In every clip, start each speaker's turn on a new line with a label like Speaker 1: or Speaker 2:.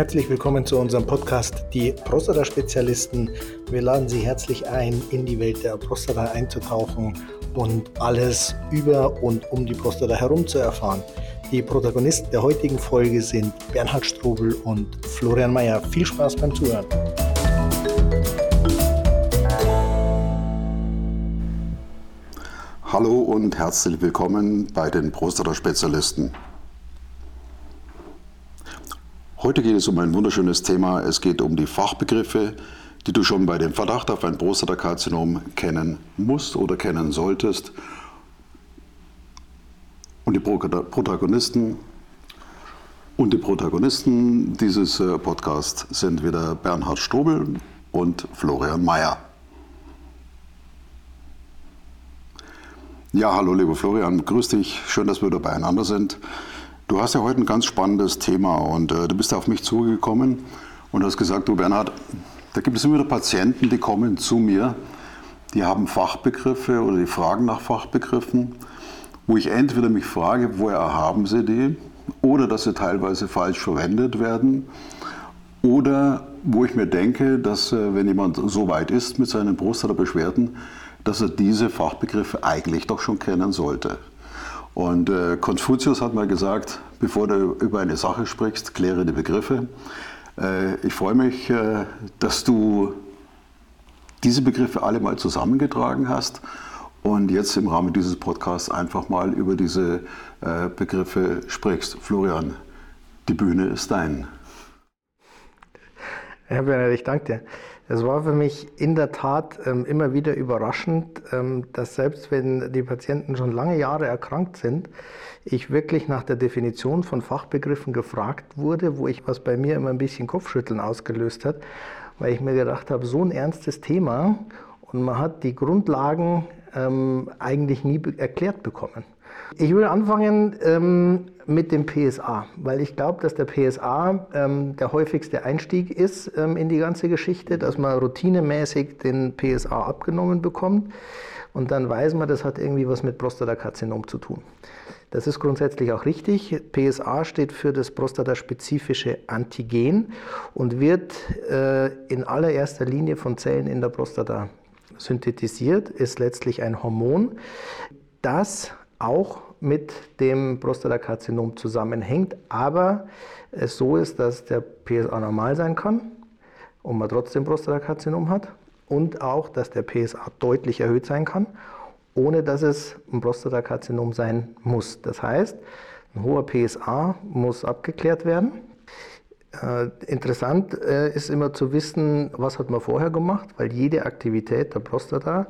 Speaker 1: Herzlich willkommen zu unserem Podcast Die Prostata-Spezialisten. Wir laden Sie herzlich ein, in die Welt der Prostata einzutauchen und alles über und um die Prostata herum zu erfahren. Die Protagonisten der heutigen Folge sind Bernhard Strobel und Florian Mayer. Viel Spaß beim Zuhören.
Speaker 2: Hallo und herzlich willkommen bei den Prostata-Spezialisten. Heute geht es um ein wunderschönes Thema. Es geht um die Fachbegriffe, die du schon bei dem Verdacht auf ein Prostatakarzinom kennen musst oder kennen solltest. Und die Protagonisten und die Protagonisten dieses äh, Podcasts sind wieder Bernhard Strobel und Florian Mayer. Ja, hallo lieber Florian, grüß dich, schön, dass wir wieder beieinander sind. Du hast ja heute ein ganz spannendes Thema und äh, du bist auf mich zugekommen und hast gesagt, du Bernhard, da gibt es immer wieder Patienten, die kommen zu mir, die haben Fachbegriffe oder die fragen nach Fachbegriffen, wo ich entweder mich frage, woher haben sie die oder dass sie teilweise falsch verwendet werden oder wo ich mir denke, dass äh, wenn jemand so weit ist mit seinen Brust- oder Beschwerden, dass er diese Fachbegriffe eigentlich doch schon kennen sollte. Und äh, Konfuzius hat mal gesagt, bevor du über eine Sache sprichst, kläre die Begriffe. Äh, ich freue mich, äh, dass du diese Begriffe alle mal zusammengetragen hast und jetzt im Rahmen dieses Podcasts einfach mal über diese äh, Begriffe sprichst. Florian, die Bühne ist dein.
Speaker 1: Herr Bernhard, ich danke dir. Es war für mich in der Tat ähm, immer wieder überraschend, ähm, dass selbst wenn die Patienten schon lange Jahre erkrankt sind, ich wirklich nach der Definition von Fachbegriffen gefragt wurde, wo ich was bei mir immer ein bisschen Kopfschütteln ausgelöst hat, weil ich mir gedacht habe, so ein ernstes Thema und man hat die Grundlagen ähm, eigentlich nie erklärt bekommen. Ich will anfangen ähm, mit dem PSA, weil ich glaube, dass der PSA ähm, der häufigste Einstieg ist ähm, in die ganze Geschichte, dass man routinemäßig den PSA abgenommen bekommt und dann weiß man, das hat irgendwie was mit Prostatakarzinom zu tun. Das ist grundsätzlich auch richtig. PSA steht für das prostataspezifische Antigen und wird äh, in allererster Linie von Zellen in der Prostata synthetisiert, ist letztlich ein Hormon, das auch mit dem Prostatakarzinom zusammenhängt, aber es so ist, dass der PSA normal sein kann und man trotzdem Prostatakarzinom hat und auch, dass der PSA deutlich erhöht sein kann, ohne dass es ein Prostatakarzinom sein muss. Das heißt, ein hoher PSA muss abgeklärt werden. Äh, interessant äh, ist immer zu wissen, was hat man vorher gemacht, weil jede Aktivität der Prostata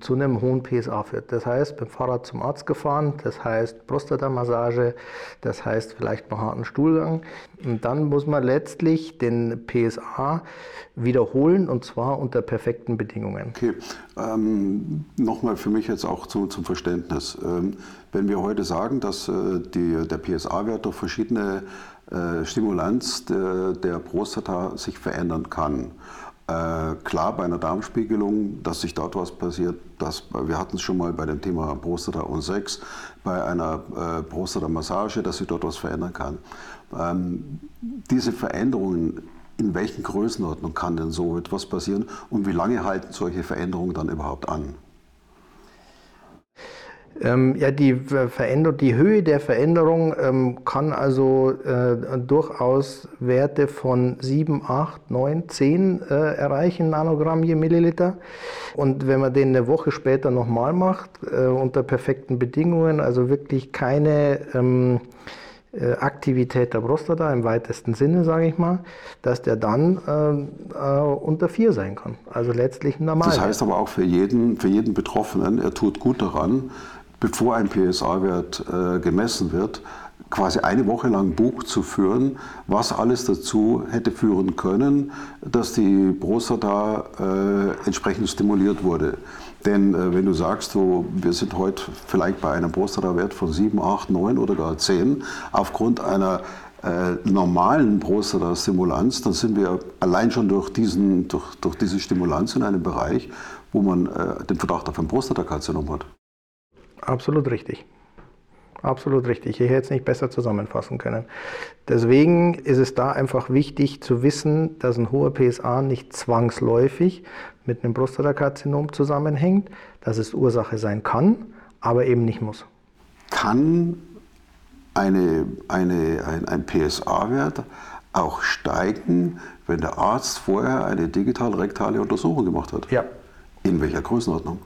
Speaker 1: zu einem hohen PSA führt. Das heißt, beim Fahrrad zum Arzt gefahren, das heißt Prostatamassage, das heißt vielleicht mal harten Stuhlgang. Und dann muss man letztlich den PSA wiederholen und zwar unter perfekten Bedingungen.
Speaker 2: Okay, ähm, nochmal für mich jetzt auch zum, zum Verständnis. Ähm, wenn wir heute sagen, dass äh, die, der PSA-Wert durch verschiedene äh, Stimulanz der, der Prostata sich verändern kann, äh, klar, bei einer Darmspiegelung, dass sich dort was passiert, das, wir hatten es schon mal bei dem Thema Prostata und Sex, bei einer äh, Prostata-Massage, dass sich dort was verändern kann. Ähm, diese Veränderungen, in welchen Größenordnungen kann denn so etwas passieren und wie lange halten solche Veränderungen dann überhaupt an?
Speaker 1: Ähm, ja, die, Veränderung, die Höhe der Veränderung ähm, kann also äh, durchaus Werte von 7, 8, 9, 10 äh, erreichen, Nanogramm je Milliliter. Und wenn man den eine Woche später nochmal macht, äh, unter perfekten Bedingungen, also wirklich keine ähm, äh, Aktivität der Prostata im weitesten Sinne, sage ich mal, dass der dann äh, äh, unter 4 sein kann. Also letztlich normal.
Speaker 2: Das heißt aber auch für jeden, für jeden Betroffenen, er tut gut daran, bevor ein PSA-Wert äh, gemessen wird, quasi eine Woche lang Buch zu führen, was alles dazu hätte führen können, dass die Prostata äh, entsprechend stimuliert wurde. Denn äh, wenn du sagst, so, wir sind heute vielleicht bei einem Prostata-Wert von 7, 8, 9 oder gar 10, aufgrund einer äh, normalen Prostata-Stimulanz, dann sind wir allein schon durch, diesen, durch, durch diese Stimulanz in einem Bereich, wo man äh, den Verdacht auf ein Prostatakarzinom hat.
Speaker 1: Absolut richtig. absolut richtig. Ich hätte es nicht besser zusammenfassen können. Deswegen ist es da einfach wichtig zu wissen, dass ein hoher PSA nicht zwangsläufig mit einem Prostatakarzinom zusammenhängt, dass es Ursache sein kann, aber eben nicht muss.
Speaker 2: Kann eine, eine, ein, ein PSA-Wert auch steigen, wenn der Arzt vorher eine digital-rektale Untersuchung gemacht hat?
Speaker 1: Ja.
Speaker 2: In welcher Größenordnung?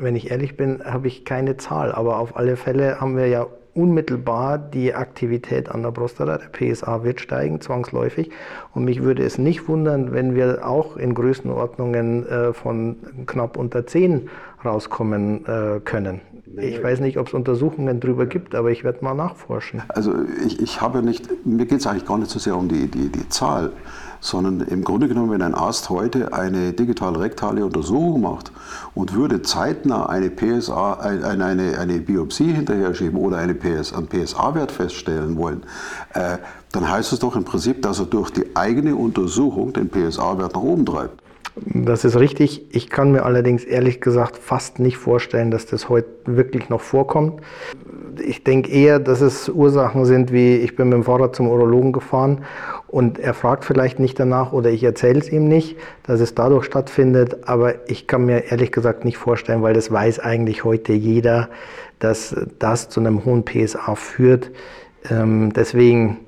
Speaker 1: Wenn ich ehrlich bin, habe ich keine Zahl, aber auf alle Fälle haben wir ja unmittelbar die Aktivität an der Prostata, der PSA wird steigen, zwangsläufig. Und mich würde es nicht wundern, wenn wir auch in Größenordnungen äh, von knapp unter 10 rauskommen äh, können. Ich weiß nicht, ob es Untersuchungen darüber gibt, aber ich werde mal nachforschen.
Speaker 2: Also ich, ich habe nicht, mir geht es eigentlich gar nicht so sehr um die, die, die Zahl, sondern im Grunde genommen, wenn ein Arzt heute eine digital-rektale Untersuchung macht und würde zeitnah eine PSA, eine, eine, eine Biopsie hinterher schieben oder eine PS, einen PSA-Wert feststellen wollen, äh, dann heißt es doch im Prinzip, dass er durch die eigene Untersuchung den PSA-Wert nach oben treibt.
Speaker 1: Das ist richtig. Ich kann mir allerdings ehrlich gesagt fast nicht vorstellen, dass das heute wirklich noch vorkommt. Ich denke eher, dass es Ursachen sind, wie ich bin mit dem Fahrrad zum Urologen gefahren und er fragt vielleicht nicht danach oder ich erzähle es ihm nicht, dass es dadurch stattfindet. Aber ich kann mir ehrlich gesagt nicht vorstellen, weil das weiß eigentlich heute jeder, dass das zu einem hohen PSA führt. Ähm, deswegen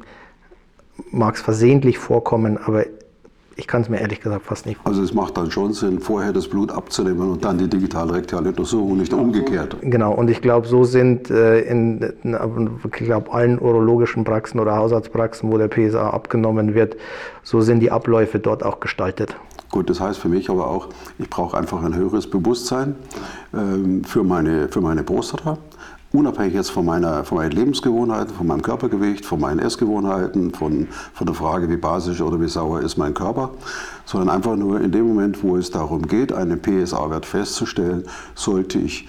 Speaker 1: mag es versehentlich vorkommen, aber ich kann es mir ehrlich gesagt fast nicht
Speaker 2: vorstellen. Also es macht dann schon Sinn, vorher das Blut abzunehmen und dann die digitale rektale Untersuchung, nicht umgekehrt.
Speaker 1: Genau, und ich glaube, so sind äh, in, ich glaub, allen urologischen Praxen oder Hausarztpraxen, wo der PSA abgenommen wird, so sind die Abläufe dort auch gestaltet.
Speaker 2: Gut, das heißt für mich aber auch, ich brauche einfach ein höheres Bewusstsein ähm, für, meine, für meine Prostata unabhängig jetzt von, meiner, von meinen Lebensgewohnheiten, von meinem Körpergewicht, von meinen Essgewohnheiten, von, von der Frage, wie basisch oder wie sauer ist mein Körper, sondern einfach nur in dem Moment, wo es darum geht, einen PSA-Wert festzustellen, sollte ich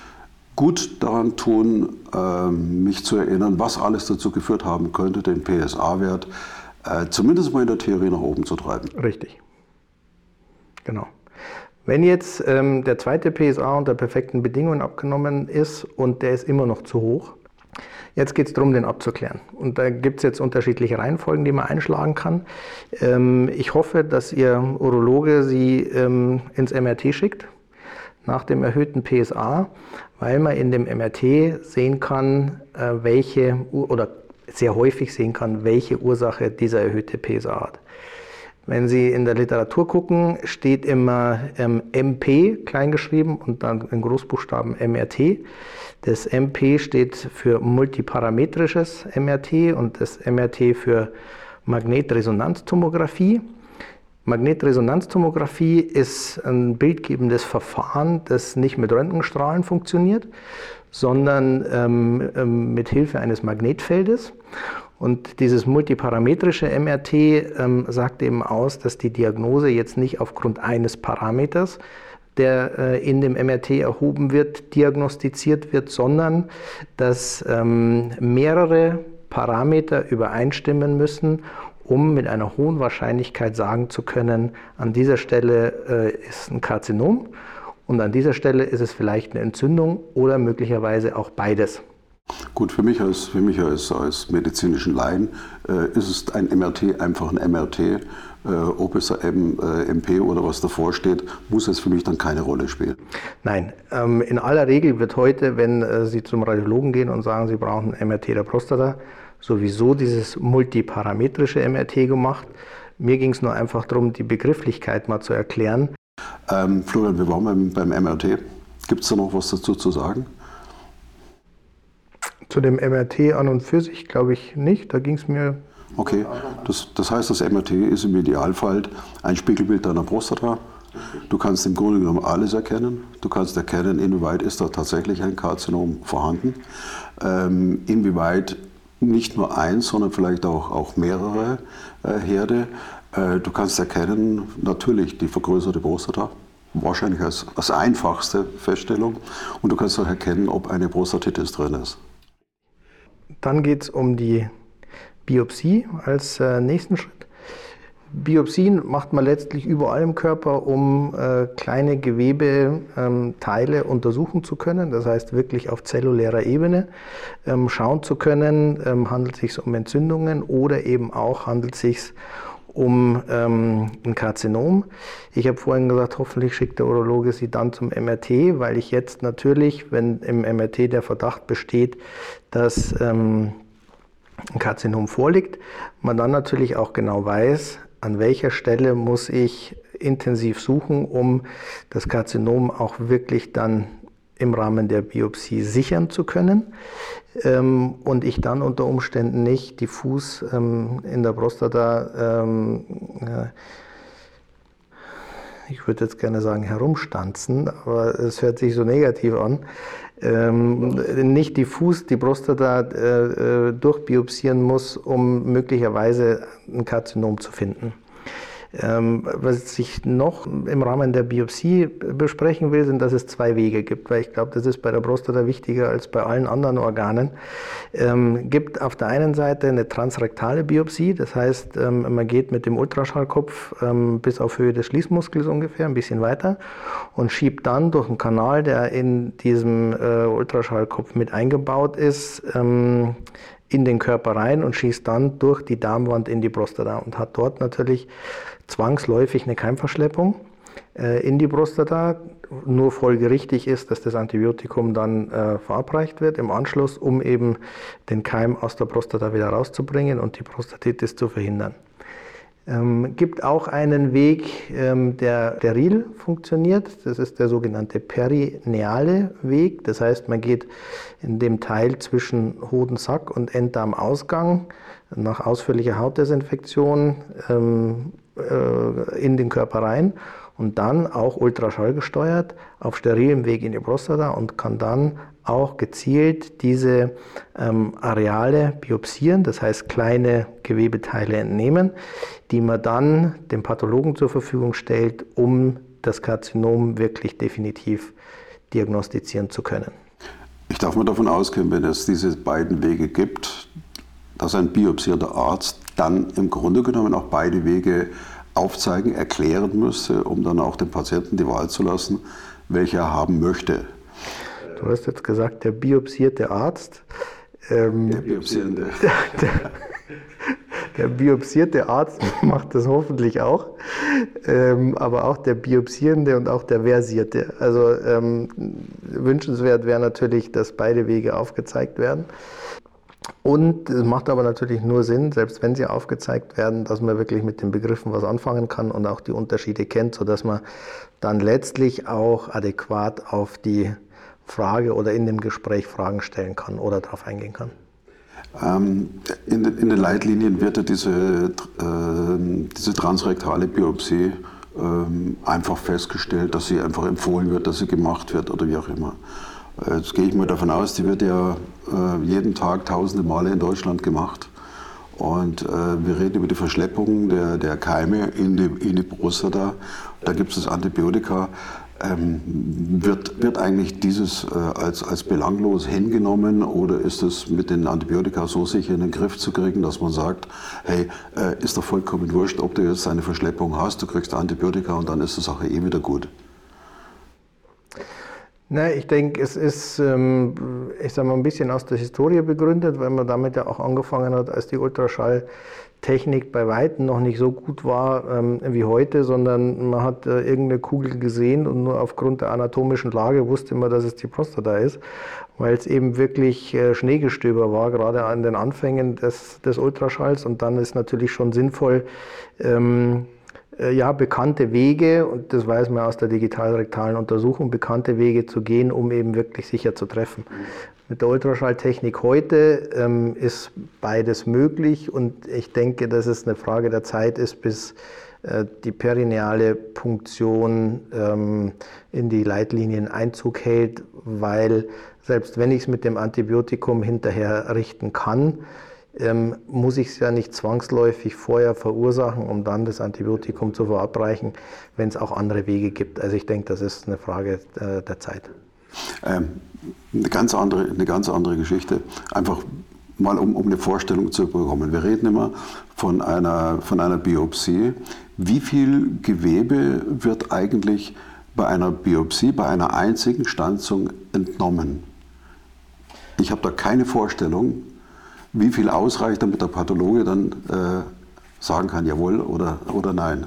Speaker 2: gut daran tun, ähm, mich zu erinnern, was alles dazu geführt haben könnte, den PSA-Wert äh, zumindest mal in der Theorie nach oben zu treiben.
Speaker 1: Richtig. Genau. Wenn jetzt ähm, der zweite PSA unter perfekten Bedingungen abgenommen ist und der ist immer noch zu hoch, jetzt geht es darum, den abzuklären. Und da gibt es jetzt unterschiedliche Reihenfolgen, die man einschlagen kann. Ähm, ich hoffe, dass Ihr Urologe Sie ähm, ins MRT schickt nach dem erhöhten PSA, weil man in dem MRT sehen kann, äh, welche oder sehr häufig sehen kann, welche Ursache dieser erhöhte PSA hat. Wenn Sie in der Literatur gucken, steht immer ähm, MP kleingeschrieben und dann in Großbuchstaben MRT. Das MP steht für multiparametrisches MRT und das MRT für Magnetresonanztomographie. Magnetresonanztomographie ist ein bildgebendes Verfahren, das nicht mit Röntgenstrahlen funktioniert, sondern ähm, ähm mit Hilfe eines Magnetfeldes. Und dieses multiparametrische MRT ähm, sagt eben aus, dass die Diagnose jetzt nicht aufgrund eines Parameters, der äh, in dem MRT erhoben wird, diagnostiziert wird, sondern dass ähm, mehrere Parameter übereinstimmen müssen, um mit einer hohen Wahrscheinlichkeit sagen zu können, an dieser Stelle äh, ist ein Karzinom und an dieser Stelle ist es vielleicht eine Entzündung oder möglicherweise auch beides.
Speaker 2: Gut, für mich als, für mich als, als medizinischen Laien äh, ist es ein MRT einfach ein MRT. Äh, ob es ein äh, MP oder was davor steht, muss es für mich dann keine Rolle spielen.
Speaker 1: Nein, ähm, in aller Regel wird heute, wenn äh, Sie zum Radiologen gehen und sagen, Sie brauchen ein MRT der Prostata, sowieso dieses multiparametrische MRT gemacht. Mir ging es nur einfach darum, die Begrifflichkeit mal zu erklären.
Speaker 2: Ähm, Florian, wir waren beim, beim MRT. Gibt es da noch was dazu zu sagen?
Speaker 1: Zu dem MRT an und für sich glaube ich nicht. Da ging es mir.
Speaker 2: Okay, das, das heißt, das MRT ist im Idealfall ein Spiegelbild deiner Prostata. Du kannst im Grunde genommen alles erkennen. Du kannst erkennen, inwieweit ist da tatsächlich ein Karzinom vorhanden. Ähm, inwieweit nicht nur eins, sondern vielleicht auch, auch mehrere äh, Herde. Äh, du kannst erkennen, natürlich die vergrößerte Prostata, wahrscheinlich als, als einfachste Feststellung. Und du kannst auch erkennen, ob eine Prostatitis drin ist.
Speaker 1: Dann geht es um die Biopsie als äh, nächsten Schritt. Biopsien macht man letztlich überall im Körper, um äh, kleine Gewebeteile ähm, untersuchen zu können. Das heißt wirklich auf zellulärer Ebene ähm, schauen zu können, ähm, handelt es sich um Entzündungen oder eben auch handelt es sich um ähm, ein Karzinom. Ich habe vorhin gesagt, hoffentlich schickt der Urologe Sie dann zum MRT, weil ich jetzt natürlich, wenn im MRT der Verdacht besteht, dass ähm, ein Karzinom vorliegt, man dann natürlich auch genau weiß, an welcher Stelle muss ich intensiv suchen, um das Karzinom auch wirklich dann im Rahmen der Biopsie sichern zu können ähm, und ich dann unter Umständen nicht diffus ähm, in der Prostata, ähm, äh, ich würde jetzt gerne sagen herumstanzen, aber es hört sich so negativ an, ähm, nicht diffus die Prostata äh, äh, durchbiopsieren muss, um möglicherweise ein Karzinom zu finden. Ähm, was ich noch im Rahmen der Biopsie besprechen will, sind, dass es zwei Wege gibt, weil ich glaube, das ist bei der Prostata wichtiger als bei allen anderen Organen. Ähm, gibt auf der einen Seite eine transrektale Biopsie, das heißt, ähm, man geht mit dem Ultraschallkopf ähm, bis auf Höhe des Schließmuskels ungefähr, ein bisschen weiter und schiebt dann durch einen Kanal, der in diesem äh, Ultraschallkopf mit eingebaut ist, ähm, in den Körper rein und schießt dann durch die Darmwand in die Prostata und hat dort natürlich zwangsläufig eine Keimverschleppung äh, in die Prostata. Nur folgerichtig ist, dass das Antibiotikum dann äh, verabreicht wird im Anschluss, um eben den Keim aus der Prostata wieder rauszubringen und die Prostatitis zu verhindern. Ähm, gibt auch einen Weg, ähm, der steril funktioniert. Das ist der sogenannte perineale Weg. Das heißt, man geht in dem Teil zwischen Hodensack und Enddarmausgang nach ausführlicher Hautdesinfektion ähm, äh, in den Körper rein und dann auch Ultraschall gesteuert auf sterilem Weg in die Prostata und kann dann auch gezielt diese ähm, Areale biopsieren, das heißt kleine Gewebeteile entnehmen, die man dann dem Pathologen zur Verfügung stellt, um das Karzinom wirklich definitiv diagnostizieren zu können.
Speaker 2: Ich darf mal davon ausgehen, wenn es diese beiden Wege gibt, dass ein biopsierender Arzt dann im Grunde genommen auch beide Wege aufzeigen, erklären müsste, um dann auch dem Patienten die Wahl zu lassen, welche er haben möchte.
Speaker 1: Du hast jetzt gesagt, der biopsierte Arzt.
Speaker 2: Ähm, der biopsierende.
Speaker 1: Der, der, der, biopsierte Arzt macht das hoffentlich auch, ähm, aber auch der biopsierende und auch der versierte. Also ähm, wünschenswert wäre natürlich, dass beide Wege aufgezeigt werden. Und es macht aber natürlich nur Sinn, selbst wenn sie aufgezeigt werden, dass man wirklich mit den Begriffen was anfangen kann und auch die Unterschiede kennt, sodass man dann letztlich auch adäquat auf die Frage oder in dem Gespräch Fragen stellen kann oder darauf eingehen kann.
Speaker 2: Ähm, in, in, den Leitlinien wird ja diese, äh, diese transrektale Biopsie äh, einfach festgestellt, dass sie einfach empfohlen wird, dass sie gemacht wird oder wie auch immer. Jetzt gehe ich mal davon aus, die wird ja äh, jeden Tag tausende Male in Deutschland gemacht. Und äh, wir reden über die Verschleppung der, der Keime in die, in die Prostata. Da gibt es Antibiotika. Ähm, wird, wird eigentlich dieses äh, als, als belanglos hingenommen oder ist es mit den Antibiotika so sicher in den Griff zu kriegen, dass man sagt, hey, äh, ist doch vollkommen wurscht, ob du jetzt eine Verschleppung hast, du kriegst Antibiotika und dann ist die Sache eh wieder gut?
Speaker 1: Na, ich denke, es ist, ähm, ich sag mal, ein bisschen aus der Historie begründet, weil man damit ja auch angefangen hat, als die Ultraschalltechnik bei Weitem noch nicht so gut war ähm, wie heute, sondern man hat äh, irgendeine Kugel gesehen und nur aufgrund der anatomischen Lage wusste man, dass es die Prostata ist, weil es eben wirklich äh, Schneegestöber war, gerade an den Anfängen des, des Ultraschalls. Und dann ist natürlich schon sinnvoll, ähm, äh, ja, bekannte Wege, und das weiß man aus der digitalrektalen Untersuchung, bekannte Wege zu gehen, um eben wirklich sicher zu treffen. Mit der Ultraschalltechnik heute ähm, ist beides möglich und ich denke, dass es eine Frage der Zeit ist, bis äh, die perineale Punktion ähm, in die Leitlinien Einzug hält, weil selbst wenn ich es mit dem Antibiotikum hinterher richten kann, ähm, muss ich es ja nicht zwangsläufig vorher verursachen, um dann das Antibiotikum zu verabreichen, wenn es auch andere Wege gibt. Also ich denke, das ist eine Frage äh, der Zeit.
Speaker 2: Ähm, eine, ganz andere, eine ganz andere Geschichte. Einfach mal um, um eine Vorstellung zu bekommen. Wir reden immer von einer, von einer Biopsie. Wie viel Gewebe wird eigentlich bei einer Biopsie, bei einer einzigen Stanzung entnommen? Ich habe da keine Vorstellung, wie viel ausreicht, damit der Pathologe dann äh, sagen kann, jawohl oder, oder nein.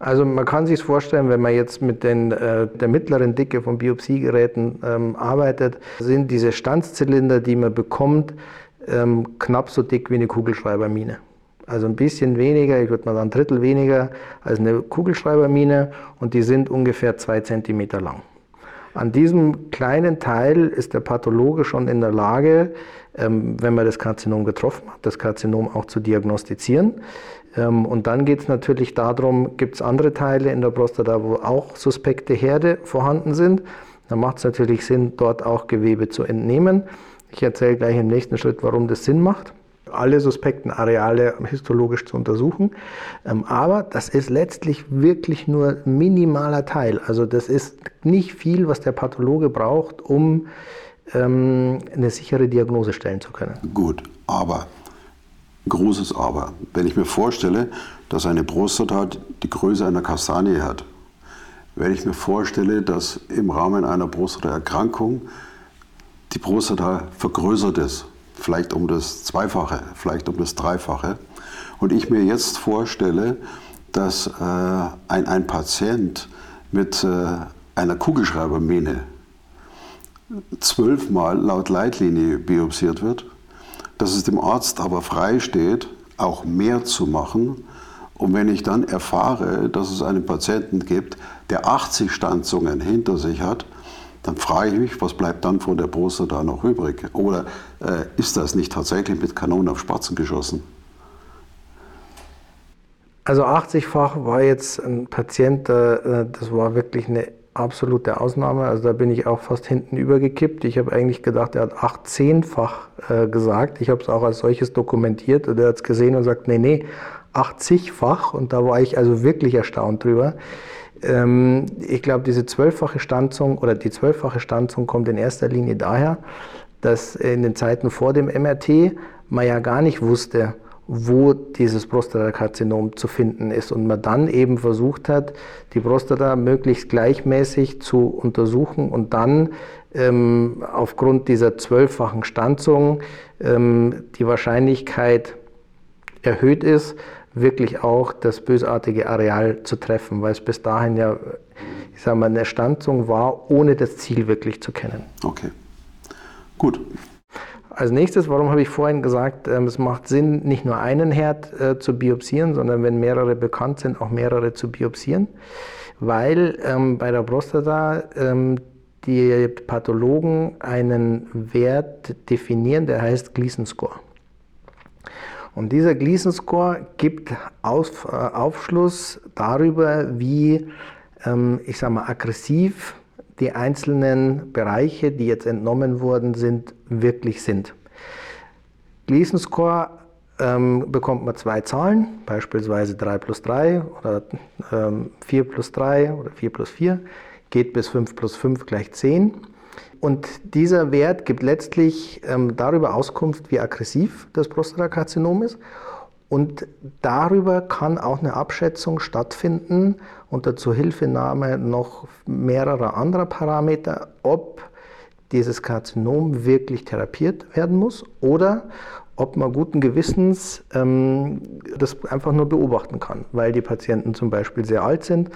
Speaker 1: Also man kann sich vorstellen, wenn man jetzt mit den, äh, der mittleren Dicke von Biopsiegeräten ähm, arbeitet, sind diese Stanzzylinder, die man bekommt, ähm, knapp so dick wie eine Kugelschreibermine. Also ein bisschen weniger, ich würde mal sagen ein Drittel weniger als eine Kugelschreibermine und die sind ungefähr zwei Zentimeter lang. An diesem kleinen Teil ist der Pathologe schon in der Lage, wenn man das Karzinom getroffen hat, das Karzinom auch zu diagnostizieren. Ähm, und dann geht es natürlich darum, gibt es andere Teile in der Prostata, wo auch suspekte Herde vorhanden sind. Dann macht es natürlich Sinn, dort auch Gewebe zu entnehmen. Ich erzähle gleich im nächsten Schritt, warum das Sinn macht alle suspekten Areale histologisch zu untersuchen. Ähm, aber das ist letztlich wirklich nur minimaler Teil. Also das ist nicht viel, was der Pathologe braucht, um ähm, eine sichere Diagnose stellen zu können.
Speaker 2: Gut, aber, großes Aber. Wenn ich mir vorstelle, dass eine Prostata die Größe einer Kastanie hat, wenn ich mir vorstelle, dass im Rahmen einer Prostataerkrankung die Prostata vergrößert ist, vielleicht um das Zweifache, vielleicht um das Dreifache, und ich mir jetzt vorstelle, dass äh, ein, ein Patient mit äh, einer Kugelschreibermähne zwölfmal laut Leitlinie biopsiert wird, dass es dem Arzt aber frei steht, auch mehr zu machen. Und wenn ich dann erfahre, dass es einen Patienten gibt, der 80 Stanzungen hinter sich hat, dann frage ich mich, was bleibt dann von der Brust da noch übrig? Oder äh, ist das nicht tatsächlich mit Kanonen auf Spatzen geschossen?
Speaker 1: Also 80-fach war jetzt ein Patient, äh, das war wirklich eine absolute Ausnahme. Also da bin ich auch fast hinten übergekippt. Ich habe eigentlich gedacht, er hat 18-fach äh, gesagt. Ich habe es auch als solches dokumentiert und er hat es gesehen und sagt, nee, nee, 80-fach. Und da war ich also wirklich erstaunt drüber. Ähm, ich glaube, diese zwölffache Stanzung oder die zwölffache Stanzung kommt in erster Linie daher, dass in den Zeiten vor dem MRT man ja gar nicht wusste, wo dieses Prostatakarzinom zu finden ist und man dann eben versucht hat, die Prostata möglichst gleichmäßig zu untersuchen und dann ähm, aufgrund dieser zwölffachen Stanzung ähm, die Wahrscheinlichkeit erhöht ist, wirklich auch das bösartige Areal zu treffen, weil es bis dahin ja, ich sage mal, eine Stanzung war, ohne das Ziel wirklich zu kennen.
Speaker 2: Okay, gut.
Speaker 1: Als nächstes, warum habe ich vorhin gesagt, ähm, es macht Sinn, nicht nur einen Herd äh, zu biopsieren, sondern wenn mehrere bekannt sind, auch mehrere zu biopsieren, weil ähm, bei der Prostata ähm, die Pathologen einen Wert definieren, der heißt Gleason Score. Und dieser Gleason Score gibt äh, Aufschluss darüber, wie, ich sage mal, aggressiv die einzelnen Bereiche, die jetzt entnommen worden sind, wirklich sind. Gleason Score ähm, bekommt man zwei Zahlen, beispielsweise 3 plus 3 oder ähm, 4 plus 3 oder 4 plus 4, geht bis 5 plus 5 gleich 10. Und dieser Wert gibt letztlich ähm, darüber Auskunft, wie aggressiv das Prostatakarzinom ist. Und darüber kann auch eine Abschätzung stattfinden unter Zuhilfenahme noch mehrerer anderer Parameter, ob dieses Karzinom wirklich therapiert werden muss oder ob man guten Gewissens ähm, das einfach nur beobachten kann, weil die Patienten zum Beispiel sehr alt sind,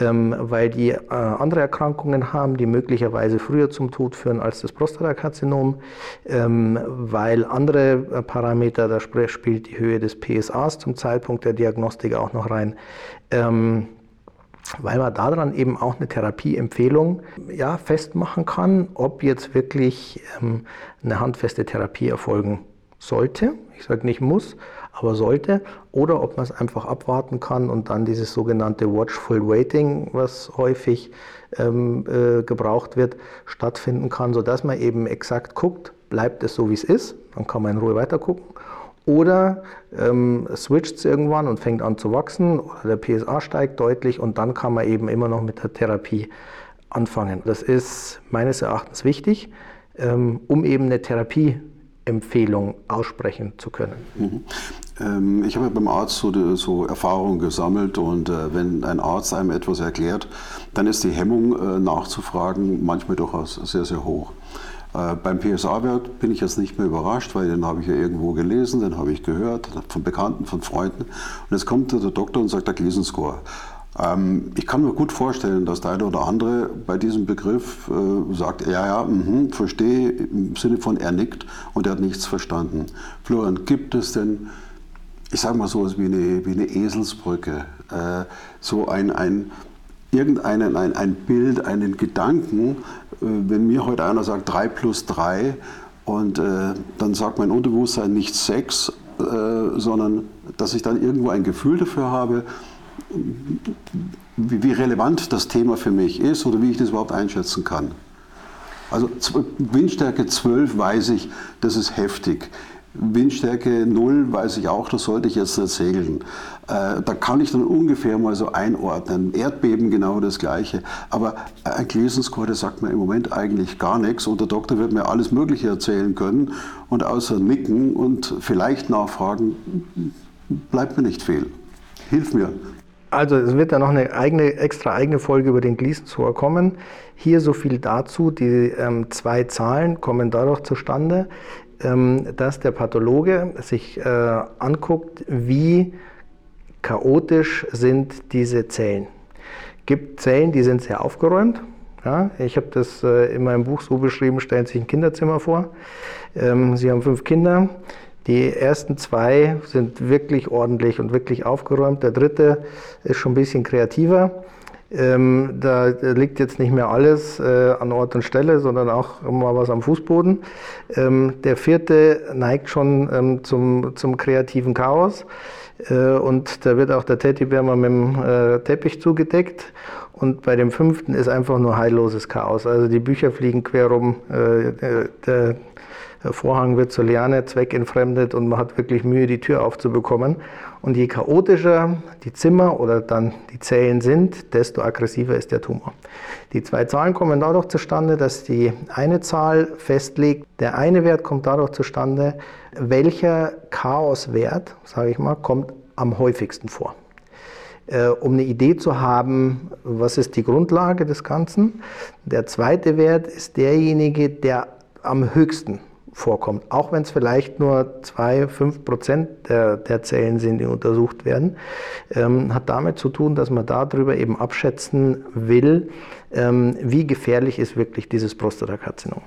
Speaker 1: ähm, weil die äh, andere Erkrankungen haben, die möglicherweise früher zum Tod führen als das Prostatakarzinom, ähm, weil andere äh, Parameter, da spielt die Höhe des PSAs zum Zeitpunkt der Diagnostik auch noch rein. Ähm, weil man daran eben auch eine Therapieempfehlung ja, festmachen kann, ob jetzt wirklich ähm, eine handfeste Therapie erfolgen sollte, ich sage nicht muss, aber sollte, oder ob man es einfach abwarten kann und dann dieses sogenannte Watchful Waiting, was häufig ähm, äh, gebraucht wird, stattfinden kann, sodass man eben exakt guckt, bleibt es so, wie es ist, dann kann man in Ruhe weiter gucken. Oder ähm, switcht es irgendwann und fängt an zu wachsen oder der PSA steigt deutlich und dann kann man eben immer noch mit der Therapie anfangen. Das ist meines Erachtens wichtig, ähm, um eben eine Therapie Empfehlung aussprechen zu können.
Speaker 2: Mhm. Ähm, ich habe beim Arzt so, so Erfahrungen gesammelt und äh, wenn ein Arzt einem etwas erklärt, dann ist die Hemmung äh, nachzufragen manchmal durchaus sehr, sehr hoch. Äh, beim PSA-Wert bin ich jetzt nicht mehr überrascht, weil den habe ich ja irgendwo gelesen, den habe ich gehört, von Bekannten, von Freunden. Und jetzt kommt der Doktor und sagt der Gleason-Score. Ähm, ich kann mir gut vorstellen, dass der eine oder andere bei diesem Begriff äh, sagt, ja, ja, mh, verstehe, im Sinne von er nickt und er hat nichts verstanden. Florian, gibt es denn, ich sage mal so etwas wie eine, wie eine Eselsbrücke, äh, so ein, ein irgendeinen ein, ein Bild, einen Gedanken, äh, wenn mir heute einer sagt 3 plus 3 und äh, dann sagt mein Unterbewusstsein nicht 6, äh, sondern dass ich dann irgendwo ein Gefühl dafür habe, wie, relevant das Thema für mich ist oder wie ich das überhaupt einschätzen kann. Also Windstärke 12 weiß ich, das ist heftig. Windstärke 0 weiß ich auch, das sollte ich jetzt nicht segeln. Äh, da kann ich dann ungefähr mal so einordnen. Erdbeben genau das gleiche. Aber ein Gleason-Score, der sagt mir im Moment eigentlich gar nichts und der Doktor wird mir alles Mögliche erzählen können und außer nicken und vielleicht nachfragen, bleibt mir nicht viel. Hilf mir.
Speaker 1: Also es wird dann noch eine eigene, extra eigene Folge über den Gleason-Score kommen. Hier so viel dazu. Die ähm, zwei Zahlen kommen dadurch zustande, ähm, dass der Pathologe sich äh, anguckt, wie chaotisch sind diese Zellen. Es gibt Zellen, die sind sehr aufgeräumt. Ja, ich habe das äh, in meinem Buch so beschrieben, stellen Sie sich ein Kinderzimmer vor. Ähm, Sie haben fünf Kinder. Die ersten zwei sind wirklich ordentlich und wirklich aufgeräumt. Der dritte ist schon ein bisschen kreativer. Ähm, da liegt jetzt nicht mehr alles äh, an Ort und Stelle, sondern auch mal was am Fußboden. Ähm, der vierte neigt schon ähm, zum, zum kreativen Chaos. Äh, und da wird auch der Teddybär mal mit dem äh, Teppich zugedeckt. Und bei dem fünften ist einfach nur heilloses Chaos. Also die Bücher fliegen quer rum. Äh, der, Vorhang wird zur Liane zweckentfremdet und man hat wirklich Mühe, die Tür aufzubekommen. Und je chaotischer die Zimmer oder dann die Zellen sind, desto aggressiver ist der Tumor. Die zwei Zahlen kommen dadurch zustande, dass die eine Zahl festlegt, der eine Wert kommt dadurch zustande, welcher Chaoswert, sage ich mal, kommt am häufigsten vor äh, um eine Idee zu haben, was ist die Grundlage des Ganzen. Der zweite Wert ist derjenige, der am höchsten vorkommt, auch wenn es vielleicht nur 2, 5 Prozent der, der Zellen sind, die untersucht werden, ähm, hat damit zu tun, dass man darüber eben abschätzen will, ähm, wie gefährlich ist wirklich dieses Prostatakarzinom.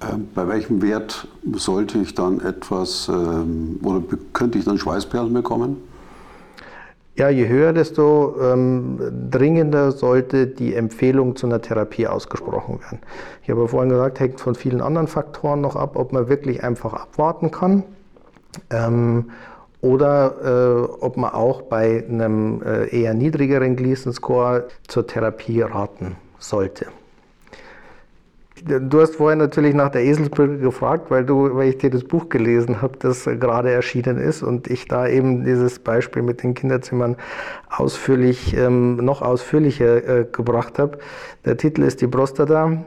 Speaker 2: Ähm, bei welchem Wert sollte ich dann etwas ähm, oder könnte ich dann Schweißperlen bekommen?
Speaker 1: Ja, je höher, desto ähm, dringender sollte die Empfehlung zu einer Therapie ausgesprochen werden. Ich habe vorhin gesagt, hängt von vielen anderen Faktoren noch ab, ob man wirklich einfach abwarten kann ähm, oder äh, ob man auch bei einem äh, eher niedrigeren Gleason Score zur Therapie raten sollte. Du hast vorhin natürlich nach der Eselsbrücke gefragt, weil, du, weil ich dir das Buch gelesen habe, das gerade erschienen ist und ich da eben dieses Beispiel mit den Kinderzimmern ausführlich, ähm, noch ausführlicher äh, gebracht habe. Der Titel ist Die Prostata.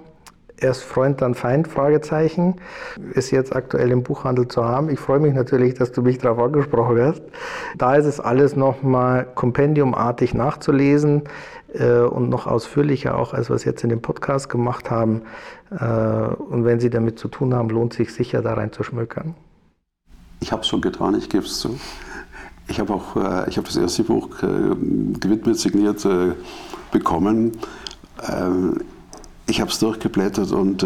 Speaker 1: Erst Freund, dann Feind, Fragezeichen. Ist jetzt aktuell im Buchhandel zu haben. Ich freue mich natürlich, dass du mich darauf angesprochen hast. Da ist es alles nochmal kompendiumartig nachzulesen und noch ausführlicher auch, als wir es jetzt in dem Podcast gemacht haben. Äh, und wenn Sie damit zu tun haben, lohnt sich sicher, da rein zu schmökern.
Speaker 2: Ich habe es schon getan, ich gebe es zu. Ich habe auch äh, ich hab das erste Buch gewidmet, signiert bekommen. Ich habe es durchgeblättert und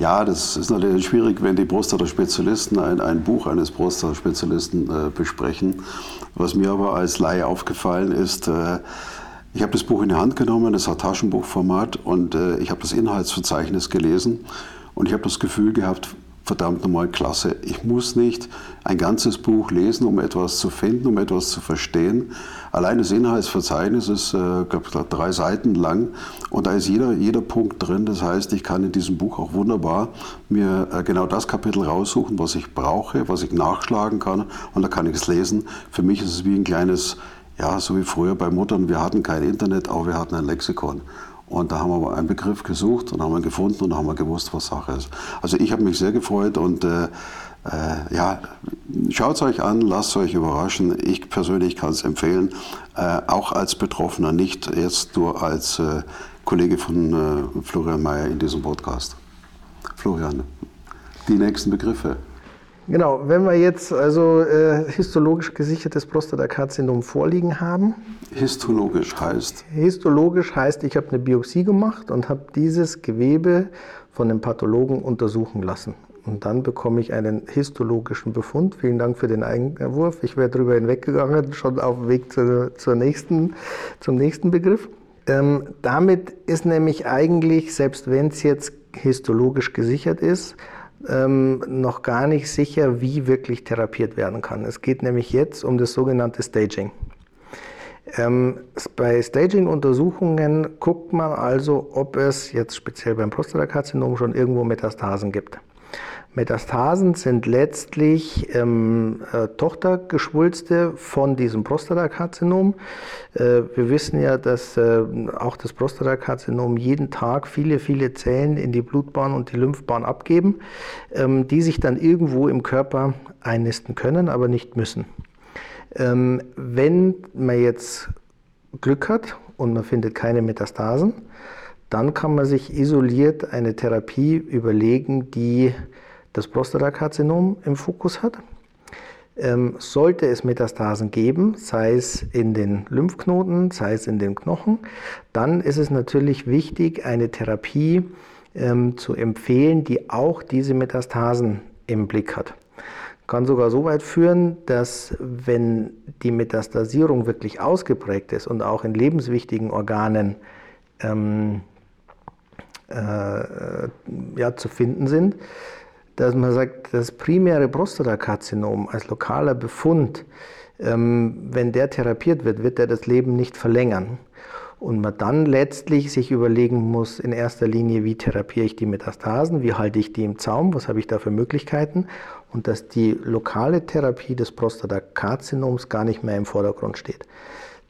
Speaker 2: ja, das ist natürlich schwierig, wenn die Prostata-Spezialisten ein, ein, Buch eines Prostata-Spezialisten äh, besprechen. Was mir aber als Laie aufgefallen ist, äh, ich habe das Buch in die Hand genommen, es hat Taschenbuchformat und äh, ich habe das Inhaltsverzeichnis gelesen und ich habe das Gefühl gehabt, verdammt nochmal klasse. Ich muss nicht ein ganzes Buch lesen, um etwas zu finden, um etwas zu verstehen. Allein das Inhaltsverzeichnis ist äh, glaub, drei Seiten lang und da ist jeder, jeder Punkt drin. Das heißt, ich kann in diesem Buch auch wunderbar mir äh, genau das Kapitel raussuchen, was ich brauche, was ich nachschlagen kann und da kann ich es lesen. Für mich ist es wie ein kleines ja, so wie früher bei Muttern, wir hatten kein Internet, aber wir hatten ein Lexikon. Und da haben wir einen Begriff gesucht und haben ihn gefunden und haben wir gewusst, was Sache ist. Also ich habe mich sehr gefreut und äh, äh, ja, schaut es euch an, lasst euch überraschen. Ich persönlich kann es empfehlen, äh, auch als Betroffener, nicht jetzt nur als äh, Kollege von äh, Florian Mayer in diesem Podcast. Florian, die nächsten Begriffe.
Speaker 1: Genau, wenn wir jetzt also äh, histologisch gesichertes Prostatakarzinom vorliegen haben.
Speaker 2: Histologisch heißt?
Speaker 1: Histologisch heißt, ich habe eine Biopsie gemacht und habe dieses Gewebe von einem Pathologen untersuchen lassen. Und dann bekomme ich einen histologischen Befund. Vielen Dank für den Einwurf. Ich wäre darüber hinweggegangen, schon auf dem Weg zur, zur nächsten, zum nächsten Begriff. Ähm, damit ist nämlich eigentlich, selbst wenn es jetzt histologisch gesichert ist, ähm, noch gar nicht sicher, wie wirklich therapiert werden kann. Es geht nämlich jetzt um das sogenannte Staging. Ähm, bei Staging-Untersuchungen guckt man also, ob es jetzt speziell beim Prostatakarzinom schon irgendwo Metastasen gibt. Metastasen sind letztlich ähm, äh, Tochtergeschwulste von diesem Prostatakarzinom. Äh, wir wissen ja, dass äh, auch das Prostatakarzinom jeden Tag viele, viele Zellen in die Blutbahn und die Lymphbahn abgeben, ähm, die sich dann irgendwo im Körper einnisten können, aber nicht müssen. Ähm, wenn man jetzt Glück hat und man findet keine Metastasen, dann kann man sich isoliert eine Therapie überlegen, die das Prostatakarzinom im Fokus hat. Ähm, sollte es Metastasen geben, sei es in den Lymphknoten, sei es in den Knochen, dann ist es natürlich wichtig, eine Therapie ähm, zu empfehlen, die auch diese Metastasen im Blick hat. Kann sogar so weit führen, dass wenn die Metastasierung wirklich ausgeprägt ist und auch in lebenswichtigen Organen ähm, äh, ja, zu finden sind, dass man sagt, das primäre Prostatakarzinom als lokaler Befund, ähm, wenn der therapiert wird, wird er das Leben nicht verlängern. Und man dann letztlich sich überlegen muss, in erster Linie, wie therapiere ich die Metastasen, wie halte ich die im Zaum, was habe ich da für Möglichkeiten und dass die lokale Therapie des Prostatakarzinoms gar nicht mehr im Vordergrund steht.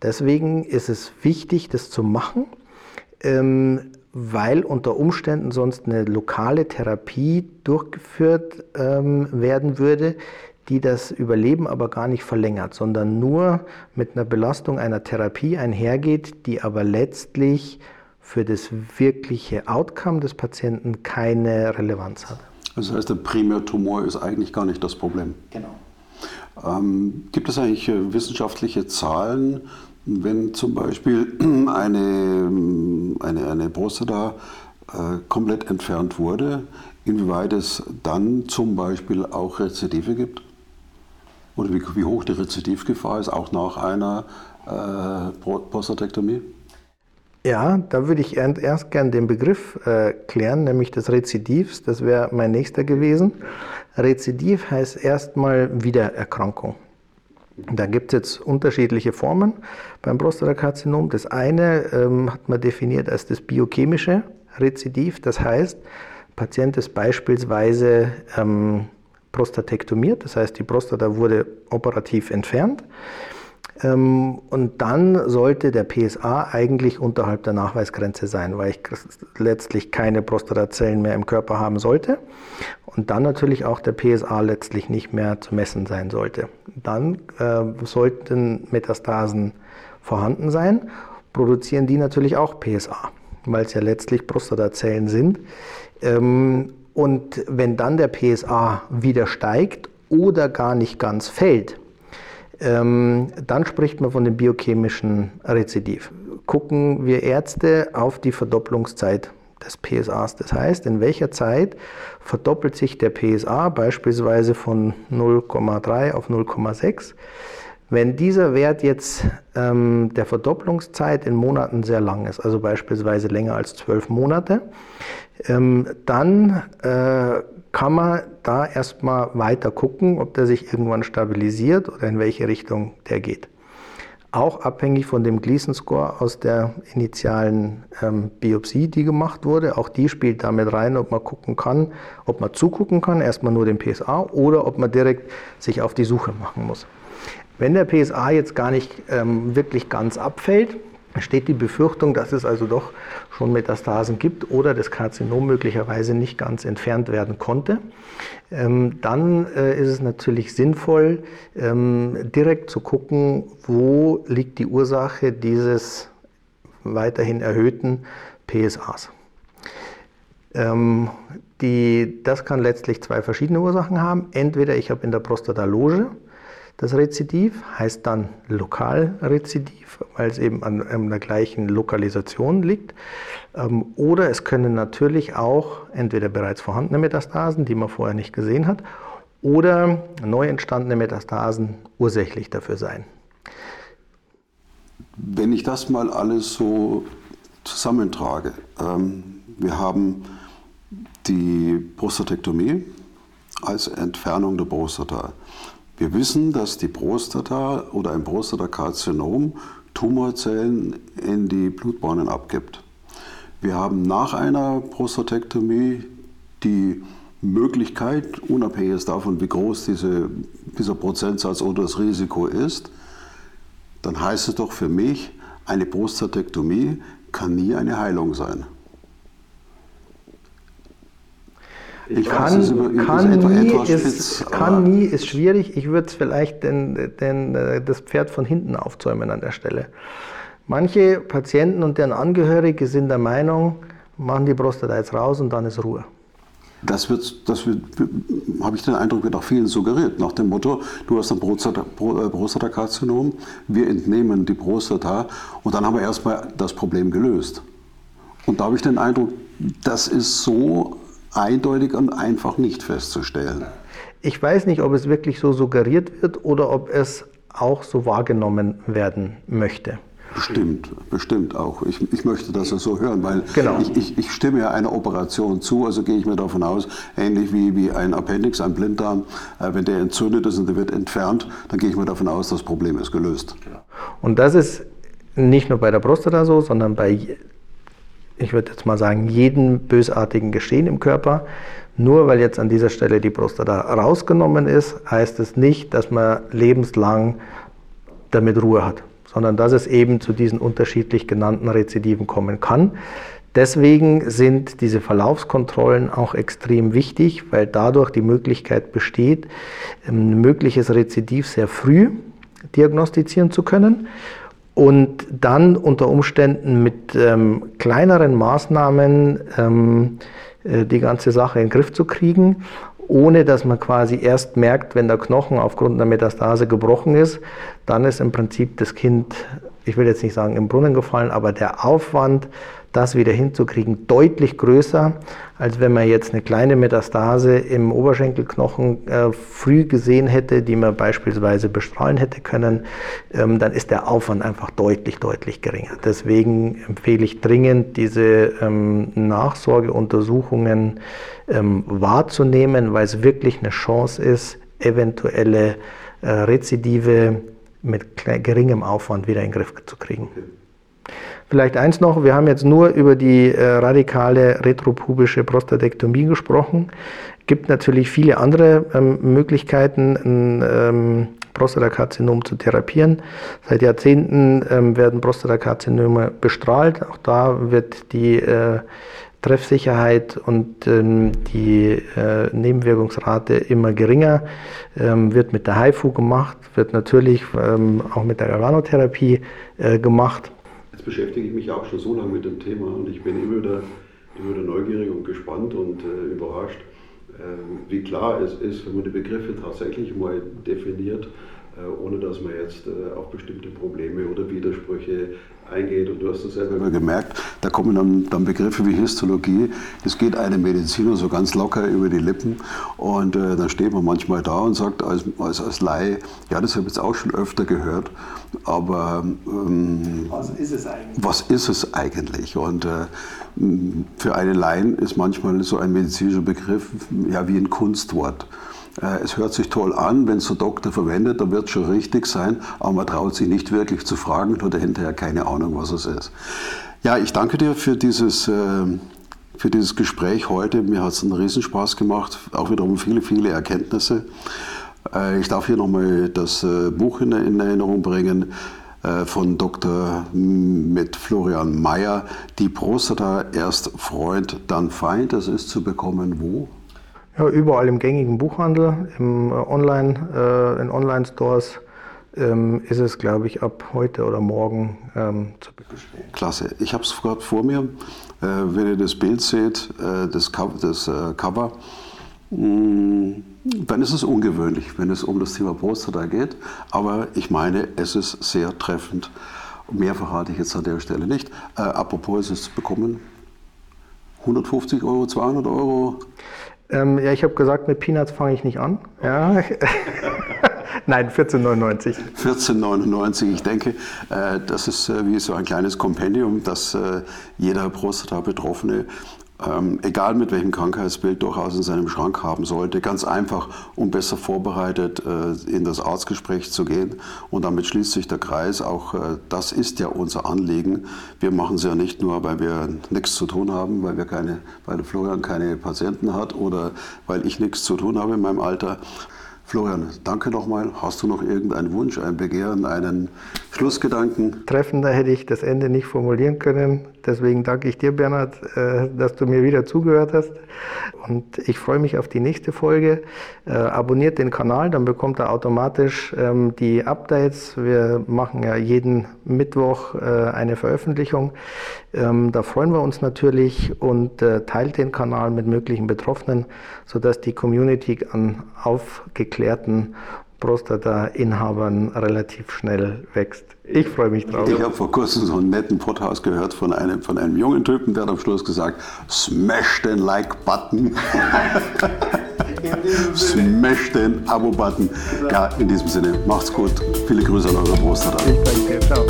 Speaker 1: Deswegen ist es wichtig, das zu machen. Ähm, weil unter Umständen sonst eine lokale Therapie durchgeführt ähm, werden würde, die das Überleben aber gar nicht verlängert, sondern nur mit einer Belastung einer Therapie einhergeht, die aber letztlich für das wirkliche Outcome des Patienten keine Relevanz hat.
Speaker 2: Das heißt, der Primärtumor ist eigentlich gar nicht das Problem.
Speaker 1: Genau.
Speaker 2: Ähm, gibt es eigentlich äh, wissenschaftliche Zahlen, wenn zum Beispiel eine, eine, eine Prostata äh, komplett entfernt wurde, inwieweit es dann zum Beispiel auch Rezidive gibt? Oder wie, wie hoch die Rezidivgefahr ist, auch nach einer äh, Prostatektomie?
Speaker 1: Ja, da würde ich erst gern den Begriff äh, klären, nämlich des Rezidivs. Das wäre mein nächster gewesen. Rezidiv heißt erstmal Wiedererkrankung. Da gibt es jetzt unterschiedliche Formen beim Prostatakarzinom. Das eine ähm, hat man definiert als das biochemische Rezidiv. Das heißt, Patient ist beispielsweise ähm, prostatektomiert, das heißt, die Prostata wurde operativ entfernt. Ähm, und dann sollte der PSA eigentlich unterhalb der Nachweisgrenze sein, weil ich letztlich keine Prostatazellen mehr im Körper haben sollte. Und dann natürlich auch der PSA letztlich nicht mehr zu messen sein sollte. Dann äh, sollten Metastasen vorhanden sein, produzieren die natürlich auch PSA, weil es ja letztlich Prostatazellen sind. Ähm, und wenn dann der PSA wieder steigt oder gar nicht ganz fällt, ähm, dann spricht man von dem biochemischen Rezidiv. Gucken wir Ärzte auf die Verdopplungszeit des PSAs. Das heißt, in welcher Zeit verdoppelt sich der PSA beispielsweise von 0,3 auf 0,6. Wenn dieser Wert jetzt ähm, der Verdopplungszeit in Monaten sehr lang ist, also beispielsweise länger als zwölf Monate, ähm, dann äh, kann man da erstmal weiter gucken, ob der sich irgendwann stabilisiert oder in welche Richtung der geht. Auch abhängig von dem Gleason-Score aus der initialen ähm, Biopsie, die gemacht wurde. Auch die spielt damit rein, ob man gucken kann, ob man zugucken kann, erstmal nur den PSA oder ob man direkt sich auf die Suche machen muss. Wenn der PSA jetzt gar nicht ähm, wirklich ganz abfällt, Steht die Befürchtung, dass es also doch schon Metastasen gibt oder das Karzinom möglicherweise nicht ganz entfernt werden konnte, ähm, dann äh, ist es natürlich sinnvoll, ähm, direkt zu gucken, wo liegt die Ursache dieses weiterhin erhöhten PSAs. Ähm, die, das kann letztlich zwei verschiedene Ursachen haben. Entweder ich habe in der Prostataloge das Rezidiv, heißt dann Lokalrezidiv, weil es eben an, der gleichen Lokalisation liegt. Ähm, oder es können natürlich auch entweder bereits vorhandene Metastasen, die man vorher nicht gesehen hat, oder neu entstandene Metastasen ursächlich dafür sein.
Speaker 2: Wenn ich das mal alles so zusammentrage, ähm, wir haben die Prostatektomie als Entfernung der Prostata. Wir wissen, dass die Prostata oder ein Prostatakarzinom Tumorzellen in die Blutbahnen abgibt. Wir haben nach einer Prostatektomie die Möglichkeit, unabhängig davon, wie groß diese, dieser Prozentsatz oder das Risiko ist, dann heißt es doch für mich, eine Prostatektomie kann nie eine Heilung sein.
Speaker 1: Ich kann, weiß, über, kann, nie, ist, kann nie, ist schwierig. Ich würde vielleicht den, den, äh, das Pferd von hinten aufzäumen an der Stelle. Manche Patienten und deren Angehörige sind der Meinung, machen die Prostata jetzt raus und dann ist Ruhe.
Speaker 2: Das wird, das wird, habe ich den Eindruck, wird auch vielen suggeriert, nach dem Motto, du hast ein äh, Prostatakarzinom, wir entnehmen die Prostata und dann haben wir erstmal das Problem gelöst. Und da habe ich den Eindruck, das ist so eindeutig und einfach nicht festzustellen.
Speaker 1: Ich weiß nicht, ob es wirklich so suggeriert wird oder ob es auch so wahrgenommen werden möchte.
Speaker 2: Bestimmt, bestimmt auch. Ich, ich möchte das so hören, weil genau. ich, ich, ich, stimme ja einer Operation zu, also gehe ich mir davon aus, ähnlich wie, wie ein Appendix, ein Blinddarm, äh, wenn der entzündet ist und der wird entfernt, dann gehe ich mir davon aus, das Problem ist gelöst.
Speaker 1: Und das ist nicht nur bei der Prostata so, sondern bei ich würde jetzt mal sagen, jeden bösartigen Geschehen im Körper. Nur weil jetzt an dieser Stelle die Prostata rausgenommen ist, heißt es nicht, dass man lebenslang damit Ruhe hat, sondern dass es eben zu diesen unterschiedlich genannten Rezidiven kommen kann. Deswegen sind diese Verlaufskontrollen auch extrem wichtig, weil dadurch die Möglichkeit besteht, ein mögliches Rezidiv sehr früh diagnostizieren zu können und dann unter Umständen mit ähm, kleineren Maßnahmen ähm, äh, die ganze Sache in den Griff zu kriegen, ohne dass man quasi erst merkt, wenn der Knochen aufgrund der Metastase gebrochen ist, dann ist im Prinzip das Kind, ich will jetzt nicht sagen im Brunnen gefallen, aber der Aufwand, das wieder hinzukriegen, deutlich größer, als wenn man jetzt eine kleine Metastase im Oberschenkelknochen äh, früh gesehen hätte, die man beispielsweise bestrahlen hätte können, ähm, dann ist der Aufwand einfach deutlich, deutlich geringer. Deswegen empfehle ich dringend, diese ähm, Nachsorgeuntersuchungen ähm, wahrzunehmen, weil es wirklich eine Chance ist, eventuelle äh, Rezidive mit geringem Aufwand wieder in den Griff zu kriegen. Vielleicht eins noch, wir haben jetzt nur über die äh, radikale retropubische Prostatektomie gesprochen. Es gibt natürlich viele andere ähm, Möglichkeiten, ein ähm, Prostatakarzinom zu therapieren. Seit Jahrzehnten ähm, werden Prostatakarzinome bestrahlt. Auch da wird die äh, Treffsicherheit und ähm, die äh, Nebenwirkungsrate immer geringer, ähm, wird mit der HIFU gemacht, wird natürlich ähm, auch mit der Galvanotherapie äh, gemacht.
Speaker 2: Jetzt beschäftige ich mich auch schon so lange mit dem Thema und ich bin immer wieder, immer wieder neugierig und gespannt und äh, überrascht, äh, wie klar es ist, wenn man die Begriffe tatsächlich mal definiert, äh, ohne dass man jetzt äh, auf bestimmte Probleme oder Widersprüche eingeht. Und du hast es selber immer gemerkt, da kommen dann, dann, Begriffe wie Histologie. Das geht einem Mediziner so ganz locker über die Lippen. Und äh, dann steht man manchmal da und sagt als, als, als Laie, ja, das habe ich jetzt auch schon öfter gehört. Aber ähm, was ist es eigentlich? Was ist es eigentlich? Und äh, für einen Laien ist manchmal so ein medizinischer Begriff ja wie ein Kunstwort. Äh, es hört sich toll an, wenn es der Doktor verwendet, dann wird es schon richtig sein, aber man traut sich nicht wirklich zu fragen und hat hinterher keine Ahnung, was es ist. Ja, ich danke dir für dieses, äh, für dieses Gespräch heute. Mir hat es einen Riesenspaß gemacht, auch wiederum viele, viele Erkenntnisse. Äh, ich darf hier nochmal das Buch in Erinnerung bringen. äh, von Dr. mit Florian Mayer. Die Prostata erst Freund, dann Feind. Das ist zu bekommen wo?
Speaker 1: Ja, überall im gängigen Buchhandel, im Online, äh, in Online-Stores ähm, ist es, glaube ich, ab heute oder morgen ähm, zu bekommen.
Speaker 2: Klasse. Ich habe es gerade vor mir. Äh, wenn ihr das Bild seht, äh, das, Co das äh, Cover, mh, mm, dann ist es ungewöhnlich, wenn es um das Thema Prostata geht. Aber ich meine, es ist sehr treffend. Mehr verrate ich jetzt an der Stelle nicht. Äh, apropos, ist es zu bekommen? 150 Euro, 200 Euro?
Speaker 1: Ähm, ja, ich habe gesagt, mit Peanuts fange ich nicht an. Ja. Nein, 14,99.
Speaker 2: 14,99. Ich denke, äh, das ist äh, wie so ein kleines Kompendium, das äh, jeder Prostata-Betroffene ähm, egal mit welchem Krankheitsbild, durchaus in seinem Schrank haben sollte. Ganz einfach, um besser vorbereitet äh, in das Arztgespräch zu gehen. Und damit schließt sich der Kreis. Auch äh, das ist ja unser Anliegen. Wir machen es ja nicht nur, weil wir nichts zu tun haben, weil, wir keine, weil Florian keine Patienten hat oder weil ich nichts zu tun habe in meinem Alter. Florian, danke nochmal. Hast du noch irgendeinen Wunsch, ein Begehren, einen Schlussgedanken?
Speaker 1: Treffender hätte ich das Ende nicht formulieren können. Deswegen danke ich dir, Bernhard, äh, dass du mir wieder zugehört hast. Und ich freue mich auf die nächste Folge. Äh, abonniert den Kanal, dann bekommt er automatisch ähm, die Updates. Wir machen ja jeden Mittwoch äh, eine Veröffentlichung. Ähm, da freuen wir uns natürlich und teilt den Kanal mit möglichen Betroffenen, sodass die Community an aufgeklärten Prostata-Inhabern relativ schnell wächst. Ich freue mich drauf.
Speaker 2: Ich habe vor kurzem so einen netten Podcast gehört von einem, von einem jungen Typen, der hat am Schluss gesagt, smash den Like-Button. smash den Abo-Button. Ja, in diesem Sinne, macht's gut. Viele Grüße an eure Prostata.
Speaker 1: Ich danke. Ciao.